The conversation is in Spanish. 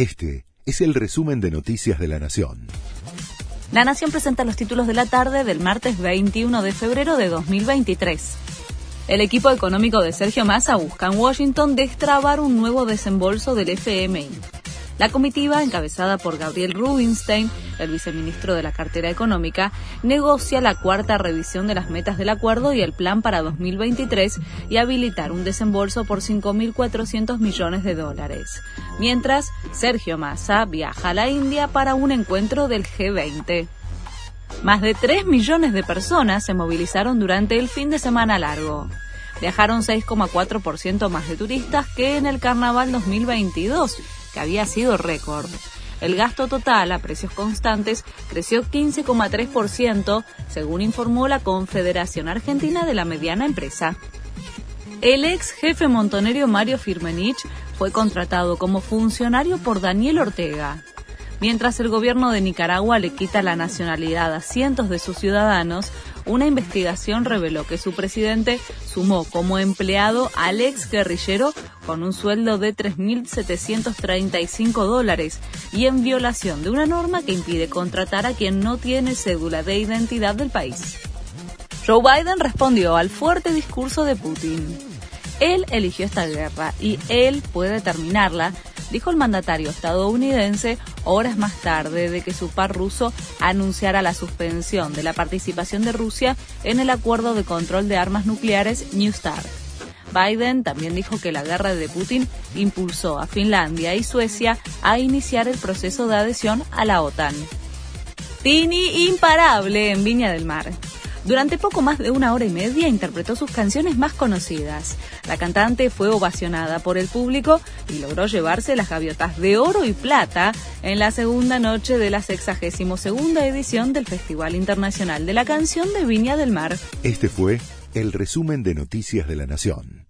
Este es el resumen de Noticias de la Nación. La Nación presenta los títulos de la tarde del martes 21 de febrero de 2023. El equipo económico de Sergio Massa busca en Washington destrabar un nuevo desembolso del FMI. La comitiva, encabezada por Gabriel Rubinstein, el viceministro de la cartera económica, negocia la cuarta revisión de las metas del acuerdo y el plan para 2023 y habilitar un desembolso por 5.400 millones de dólares. Mientras, Sergio Massa viaja a la India para un encuentro del G20. Más de 3 millones de personas se movilizaron durante el fin de semana largo. Viajaron 6,4% más de turistas que en el Carnaval 2022 que había sido récord. El gasto total a precios constantes creció 15,3%, según informó la Confederación Argentina de la Mediana Empresa. El ex jefe montonerio Mario Firmenich fue contratado como funcionario por Daniel Ortega. Mientras el gobierno de Nicaragua le quita la nacionalidad a cientos de sus ciudadanos, una investigación reveló que su presidente sumó como empleado al ex guerrillero con un sueldo de 3.735 dólares y en violación de una norma que impide contratar a quien no tiene cédula de identidad del país. Joe Biden respondió al fuerte discurso de Putin. Él eligió esta guerra y él puede terminarla dijo el mandatario estadounidense horas más tarde de que su par ruso anunciara la suspensión de la participación de Rusia en el acuerdo de control de armas nucleares New START. Biden también dijo que la guerra de Putin impulsó a Finlandia y Suecia a iniciar el proceso de adhesión a la OTAN. Tini imparable en Viña del Mar. Durante poco más de una hora y media interpretó sus canciones más conocidas. La cantante fue ovacionada por el público y logró llevarse las gaviotas de oro y plata en la segunda noche de la 62 edición del Festival Internacional de la Canción de Viña del Mar. Este fue el resumen de Noticias de la Nación.